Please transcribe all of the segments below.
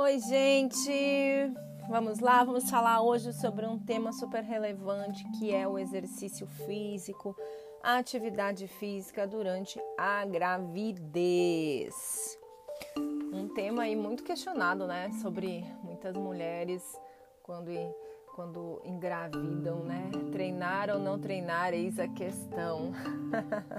Oi, gente! Vamos lá, vamos falar hoje sobre um tema super relevante que é o exercício físico, a atividade física durante a gravidez. Um tema aí muito questionado, né? Sobre muitas mulheres quando, quando engravidam, né? Treinar ou não treinar, eis a questão.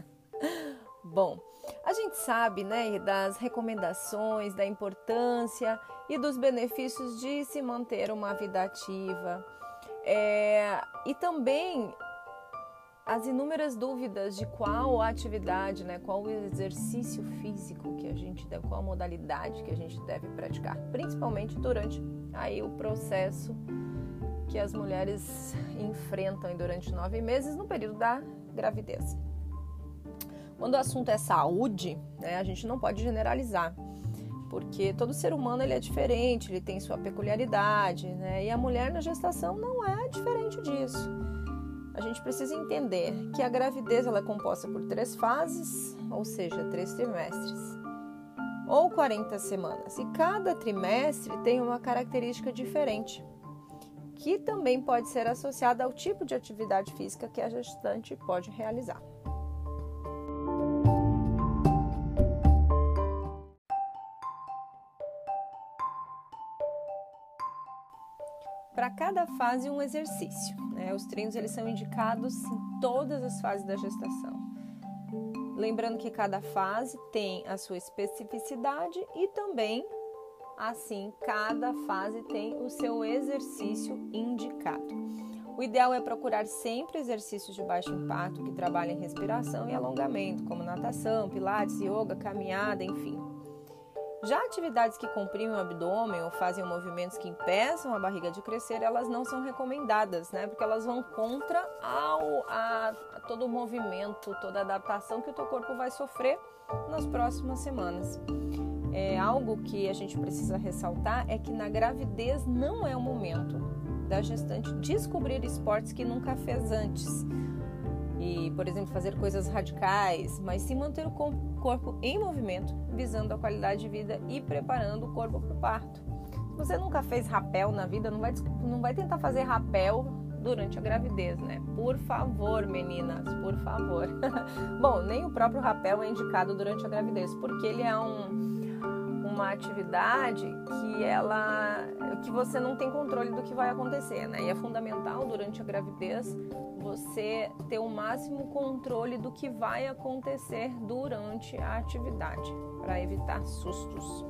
Bom, a gente sabe, né, das recomendações, da importância e dos benefícios de se manter uma vida ativa. É, e também as inúmeras dúvidas de qual atividade, né, qual exercício físico que a gente deve, qual modalidade que a gente deve praticar, principalmente durante aí o processo que as mulheres enfrentam durante nove meses no período da gravidez. Quando o assunto é saúde, né, a gente não pode generalizar, porque todo ser humano ele é diferente, ele tem sua peculiaridade, né, e a mulher na gestação não é diferente disso. A gente precisa entender que a gravidez ela é composta por três fases, ou seja, três trimestres, ou 40 semanas, e cada trimestre tem uma característica diferente que também pode ser associada ao tipo de atividade física que a gestante pode realizar. Cada fase um exercício. Né? Os treinos eles são indicados em todas as fases da gestação. Lembrando que cada fase tem a sua especificidade e também, assim, cada fase tem o seu exercício indicado. O ideal é procurar sempre exercícios de baixo impacto que trabalhem respiração e alongamento, como natação, pilates, yoga, caminhada, enfim. Já atividades que comprimem o abdômen ou fazem movimentos que impeçam a barriga de crescer, elas não são recomendadas, né? Porque elas vão contra ao, a, a todo o movimento, toda a adaptação que o teu corpo vai sofrer nas próximas semanas. É algo que a gente precisa ressaltar é que na gravidez não é o momento da gestante descobrir esportes que nunca fez antes e, por exemplo, fazer coisas radicais, mas sim manter o corpo em movimento, visando a qualidade de vida e preparando o corpo para o parto. Se você nunca fez rapel na vida, não vai, não vai tentar fazer rapel durante a gravidez, né? Por favor, meninas, por favor. Bom, nem o próprio rapel é indicado durante a gravidez, porque ele é um, uma atividade que ela que você não tem controle do que vai acontecer, né? E é fundamental durante a gravidez você ter o máximo controle do que vai acontecer durante a atividade, para evitar sustos.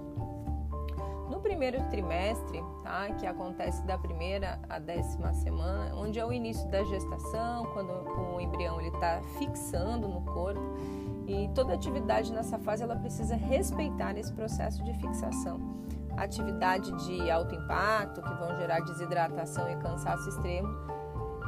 No primeiro trimestre, tá, que acontece da primeira à décima semana, onde é o início da gestação, quando o embrião está fixando no corpo, e toda atividade nessa fase ela precisa respeitar esse processo de fixação. Atividade de alto impacto, que vão gerar desidratação e cansaço extremo,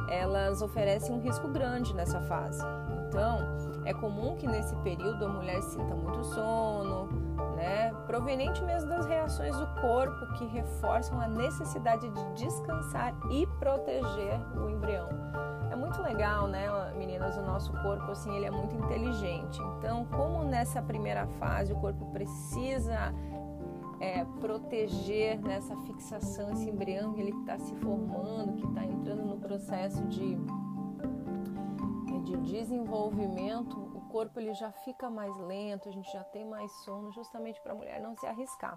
elas oferecem um risco grande nessa fase. Então, é comum que nesse período a mulher sinta muito sono, né? Proveniente mesmo das reações do corpo que reforçam a necessidade de descansar e proteger o embrião. É muito legal, né, meninas? O nosso corpo, assim, ele é muito inteligente. Então, como nessa primeira fase o corpo precisa é, proteger nessa fixação esse embrião ele está se formando, que está entrando no processo de, de desenvolvimento, o corpo ele já fica mais lento, a gente já tem mais sono, justamente para a mulher não se arriscar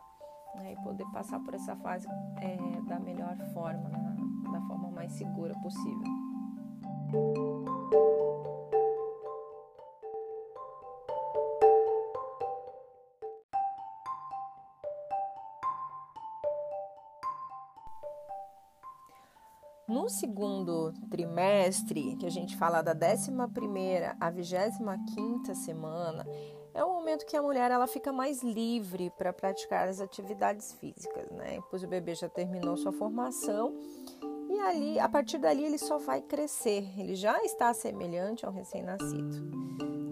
né, e poder passar por essa fase é, da melhor forma, né, da forma mais segura possível. No segundo trimestre, que a gente fala da 11 à 25 semana, é o momento que a mulher ela fica mais livre para praticar as atividades físicas, né? Pois o bebê já terminou sua formação e ali, a partir dali, ele só vai crescer. Ele já está semelhante ao recém-nascido.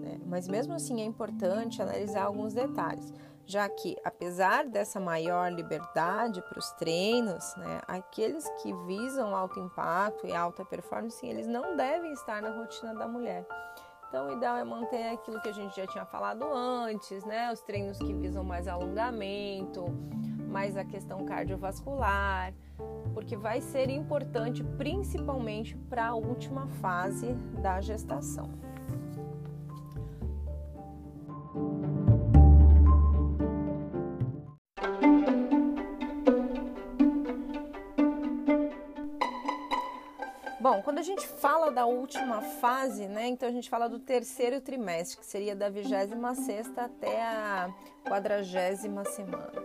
Né? Mas mesmo assim é importante analisar alguns detalhes já que, apesar dessa maior liberdade para os treinos, né, aqueles que visam alto impacto e alta performance, eles não devem estar na rotina da mulher. Então, o ideal é manter aquilo que a gente já tinha falado antes, né, os treinos que visam mais alongamento, mais a questão cardiovascular, porque vai ser importante principalmente para a última fase da gestação. Bom, quando a gente fala da última fase, né, então a gente fala do terceiro trimestre, que seria da 26 até a 40 semana,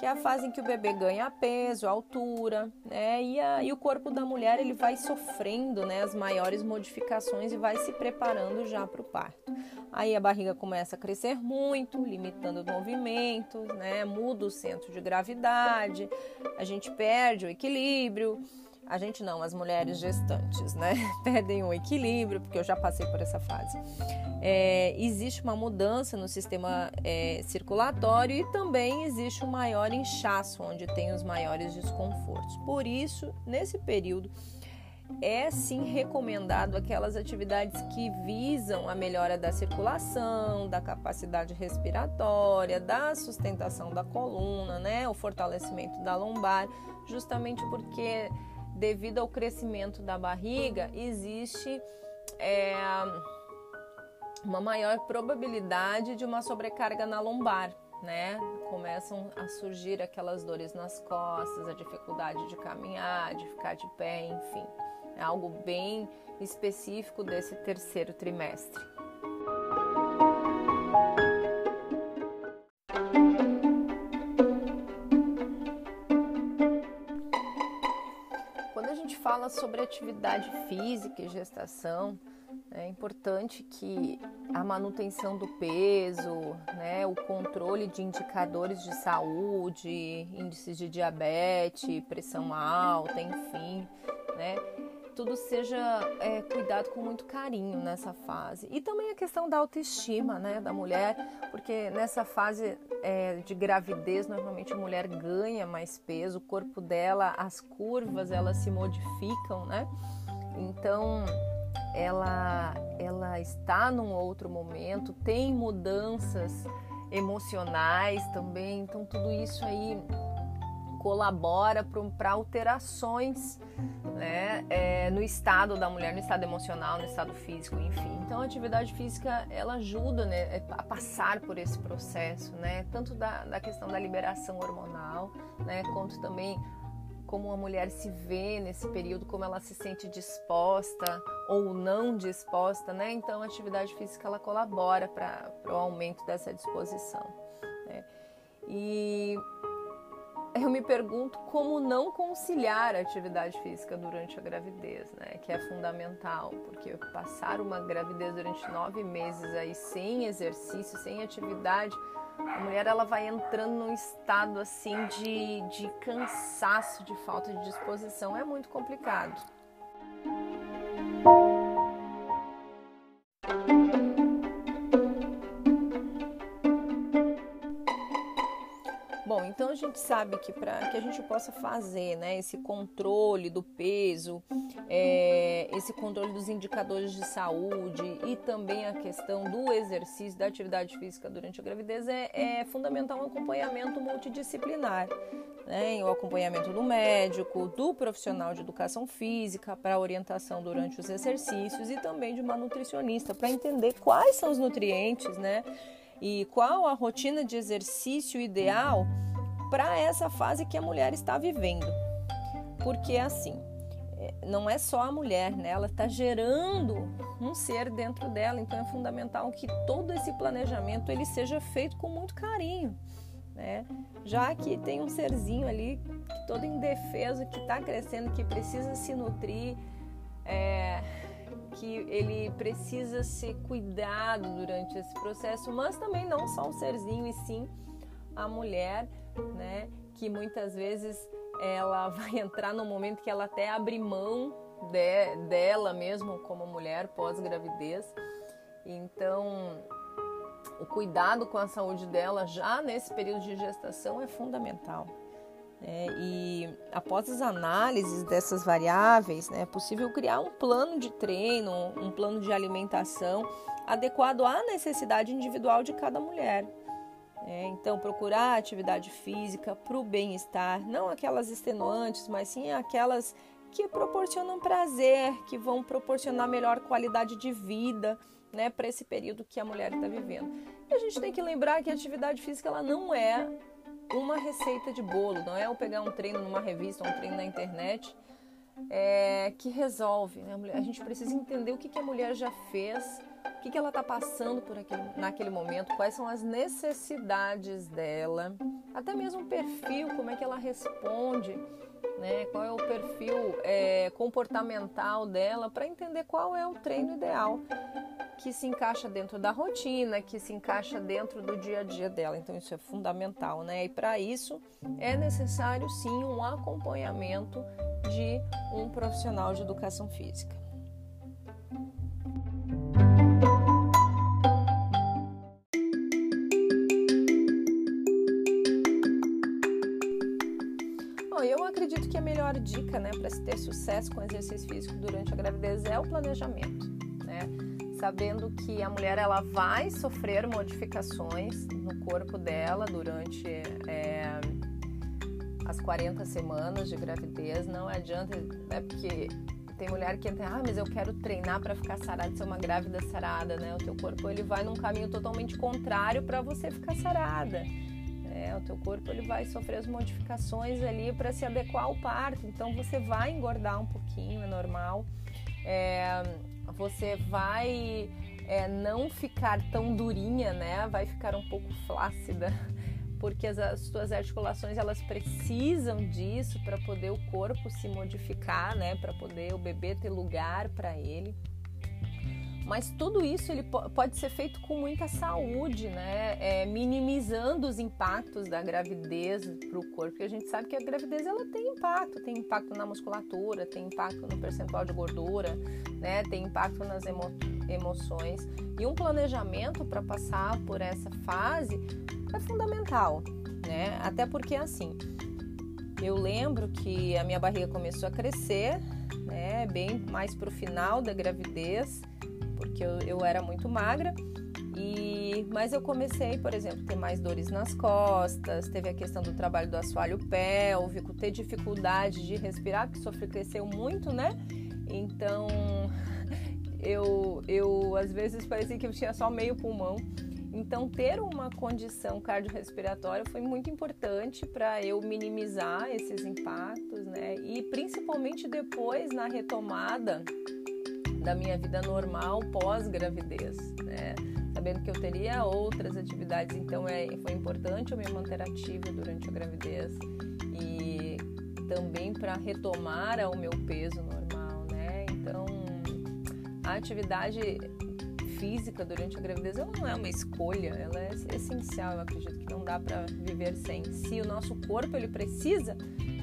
que é a fase em que o bebê ganha peso, altura, né, e, a, e o corpo da mulher ele vai sofrendo né, as maiores modificações e vai se preparando já para o parto. Aí a barriga começa a crescer muito, limitando os movimentos, né, muda o centro de gravidade, a gente perde o equilíbrio a gente não, as mulheres gestantes, né? Perdem o equilíbrio, porque eu já passei por essa fase. É, existe uma mudança no sistema é, circulatório e também existe um maior inchaço, onde tem os maiores desconfortos. Por isso, nesse período, é sim recomendado aquelas atividades que visam a melhora da circulação, da capacidade respiratória, da sustentação da coluna, né? O fortalecimento da lombar, justamente porque devido ao crescimento da barriga, existe é, uma maior probabilidade de uma sobrecarga na lombar, né? Começam a surgir aquelas dores nas costas, a dificuldade de caminhar, de ficar de pé, enfim. É algo bem específico desse terceiro trimestre. Fala sobre atividade física e gestação, é importante que a manutenção do peso, né, o controle de indicadores de saúde, índices de diabetes, pressão alta, enfim, né, tudo seja é, cuidado com muito carinho nessa fase. E também a questão da autoestima né, da mulher, porque nessa fase é, de gravidez, normalmente a mulher ganha mais peso, o corpo dela, as curvas, elas se modificam, né? Então, ela, ela está num outro momento, tem mudanças emocionais também, então tudo isso aí colabora para alterações né, é, no estado da mulher, no estado emocional, no estado físico, enfim. Então, a atividade física ela ajuda né, é, a passar por esse processo, né, tanto da, da questão da liberação hormonal, né, quanto também como a mulher se vê nesse período, como ela se sente disposta ou não disposta, né? Então, a atividade física ela colabora para o aumento dessa disposição. Né? E eu me pergunto como não conciliar a atividade física durante a gravidez, né? Que é fundamental, porque passar uma gravidez durante nove meses aí sem exercício, sem atividade, a mulher ela vai entrando num estado assim de, de cansaço, de falta de disposição, é muito complicado. Então a gente sabe que para que a gente possa fazer né, esse controle do peso, é, esse controle dos indicadores de saúde e também a questão do exercício, da atividade física durante a gravidez, é, é fundamental um acompanhamento multidisciplinar. Né, o acompanhamento do médico, do profissional de educação física para orientação durante os exercícios e também de uma nutricionista para entender quais são os nutrientes, né? E qual a rotina de exercício ideal para essa fase que a mulher está vivendo. Porque assim, é, não é só a mulher, né? Ela está gerando um ser dentro dela, então é fundamental que todo esse planejamento ele seja feito com muito carinho, né? Já que tem um serzinho ali todo indefeso que está crescendo, que precisa se nutrir, é, que ele precisa ser cuidado durante esse processo, mas também não só o serzinho e sim a mulher né? Que muitas vezes ela vai entrar no momento que ela até abre mão de, dela mesmo como mulher pós-gravidez. Então, o cuidado com a saúde dela já nesse período de gestação é fundamental. É, e após as análises dessas variáveis, né, é possível criar um plano de treino, um plano de alimentação adequado à necessidade individual de cada mulher. É, então, procurar atividade física para o bem-estar, não aquelas extenuantes, mas sim aquelas que proporcionam prazer, que vão proporcionar melhor qualidade de vida, né, para esse período que a mulher está vivendo. E a gente tem que lembrar que a atividade física ela não é uma receita de bolo, não é eu pegar um treino numa revista, um treino na internet é, que resolve. Né? A gente precisa entender o que, que a mulher já fez, o que, que ela está passando por aquele, naquele momento, quais são as necessidades dela, até mesmo o perfil, como é que ela responde, né? qual é o perfil é, comportamental dela, para entender qual é o treino ideal que se encaixa dentro da rotina, que se encaixa dentro do dia a dia dela. Então isso é fundamental, né? E para isso é necessário sim um acompanhamento de um profissional de educação física. Sucesso com exercício físico durante a gravidez é o planejamento, né? sabendo que a mulher ela vai sofrer modificações no corpo dela durante é, as 40 semanas de gravidez. Não adianta, é porque tem mulher que entra, ah, mas eu quero treinar para ficar sarada, ser uma grávida sarada, né? O teu corpo ele vai num caminho totalmente contrário para você ficar sarada. É, o teu corpo ele vai sofrer as modificações ali para se adequar ao parto. Então você vai engordar um pouquinho, é normal. É, você vai é, não ficar tão durinha, né? Vai ficar um pouco flácida, porque as, as suas articulações elas precisam disso para poder o corpo se modificar, né? Para poder o bebê ter lugar para ele. Mas tudo isso ele pode ser feito com muita saúde, né? É, minimizando os impactos da gravidez para o corpo, porque a gente sabe que a gravidez ela tem impacto, tem impacto na musculatura, tem impacto no percentual de gordura, né? Tem impacto nas emo emoções. E um planejamento para passar por essa fase é fundamental, né? Até porque assim, eu lembro que a minha barriga começou a crescer, né? Bem mais para o final da gravidez porque eu, eu era muito magra. E, mas eu comecei, por exemplo, ter mais dores nas costas, teve a questão do trabalho do assoalho pélvico, ter dificuldade de respirar, porque sofri cresceu muito, né? Então eu, eu às vezes parecia que eu tinha só meio pulmão. Então, ter uma condição cardiorrespiratória foi muito importante para eu minimizar esses impactos, né? E principalmente depois na retomada da minha vida normal pós-gravidez, né? Sabendo que eu teria outras atividades, então é, foi importante eu me manter ativa durante a gravidez e também para retomar ao meu peso normal, né? Então, a atividade física durante a gravidez ela não é uma escolha, ela é essencial. Eu acredito que não dá para viver sem. Se o nosso corpo ele precisa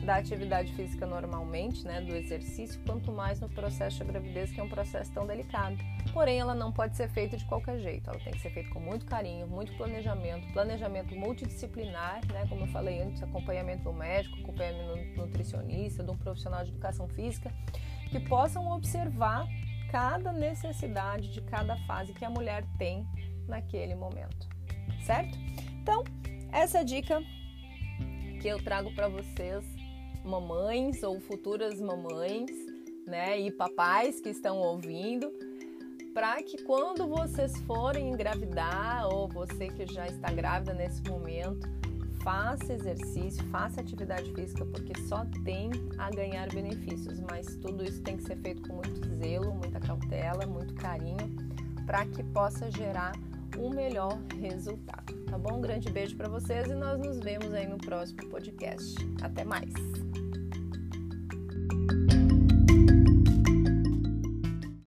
da atividade física normalmente, né, do exercício, quanto mais no processo de gravidez, que é um processo tão delicado. Porém, ela não pode ser feita de qualquer jeito. Ela tem que ser feita com muito carinho, muito planejamento, planejamento multidisciplinar, né, como eu falei antes, acompanhamento do médico, acompanhamento do nutricionista, de um profissional de educação física, que possam observar cada necessidade de cada fase que a mulher tem naquele momento, certo? Então, essa dica que eu trago para vocês mamães ou futuras mamães, né, e papais que estão ouvindo, para que quando vocês forem engravidar ou você que já está grávida nesse momento, faça exercício, faça atividade física, porque só tem a ganhar benefícios, mas tudo isso tem que ser feito com muito zelo, muita cautela, muito carinho, para que possa gerar o melhor resultado. Tá bom? Um grande beijo para vocês e nós nos vemos aí no próximo podcast. Até mais!